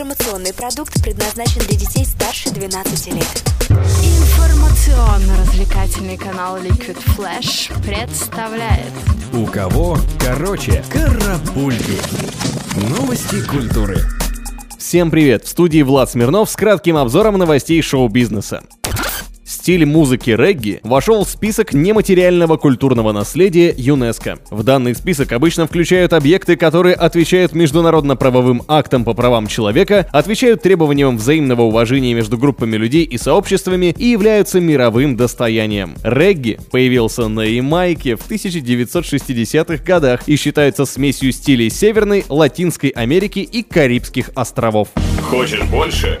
Информационный продукт предназначен для детей старше 12 лет. Информационно-развлекательный канал Liquid Flash представляет У кого короче карапульки. Новости культуры. Всем привет! В студии Влад Смирнов с кратким обзором новостей шоу-бизнеса. Стиль музыки регги вошел в список нематериального культурного наследия ЮНЕСКО. В данный список обычно включают объекты, которые отвечают международно-правовым актам по правам человека, отвечают требованиям взаимного уважения между группами людей и сообществами и являются мировым достоянием. Регги появился на Ямайке в 1960-х годах и считается смесью стилей Северной, Латинской Америки и Карибских островов. Хочешь больше?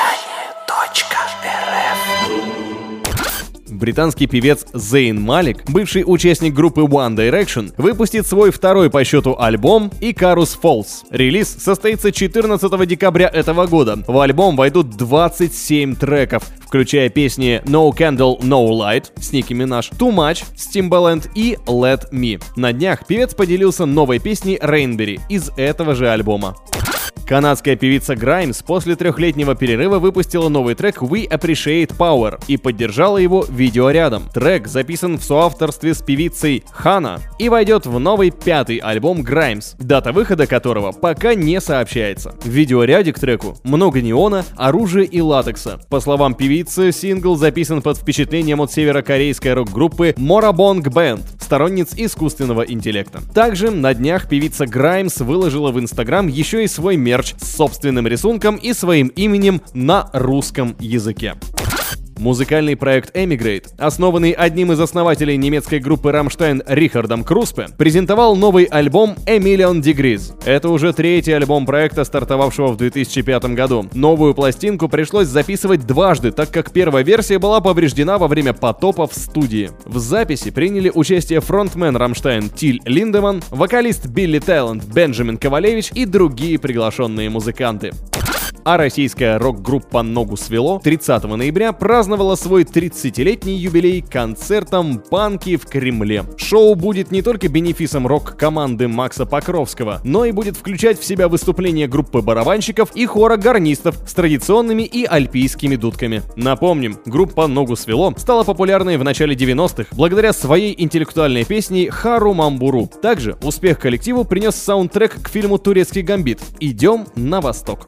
Британский певец Зейн Малик, бывший участник группы One Direction, выпустит свой второй по счету альбом Icarus Falls. Релиз состоится 14 декабря этого года. В альбом войдут 27 треков, включая песни No Candle, No Light с Ники Минаж, Too Much с Timbaland и Let Me. На днях певец поделился новой песней Rainberry из этого же альбома. Канадская певица Граймс после трехлетнего перерыва выпустила новый трек We Appreciate Power и поддержала его видеорядом. Трек записан в соавторстве с певицей Хана и войдет в новый пятый альбом Граймс, дата выхода которого пока не сообщается. В видеоряде к треку много неона, оружия и латекса. По словам певицы, сингл записан под впечатлением от северокорейской рок-группы Morabong Band, сторонниц искусственного интеллекта. Также на днях певица Граймс выложила в Инстаграм еще и свой мерч с собственным рисунком и своим именем на русском языке. Музыкальный проект Emigrate, основанный одним из основателей немецкой группы Рамштайн Рихардом Круспе, презентовал новый альбом A Million Degrees. Это уже третий альбом проекта, стартовавшего в 2005 году. Новую пластинку пришлось записывать дважды, так как первая версия была повреждена во время потопа в студии. В записи приняли участие фронтмен Рамштайн Тиль Линдеман, вокалист Billy Talent Бенджамин Ковалевич и другие приглашенные музыканты а российская рок-группа «Ногу свело» 30 ноября праздновала свой 30-летний юбилей концертом «Панки в Кремле». Шоу будет не только бенефисом рок-команды Макса Покровского, но и будет включать в себя выступления группы барабанщиков и хора гарнистов с традиционными и альпийскими дудками. Напомним, группа «Ногу свело» стала популярной в начале 90-х благодаря своей интеллектуальной песне «Хару Мамбуру». Также успех коллективу принес саундтрек к фильму «Турецкий гамбит» «Идем на восток».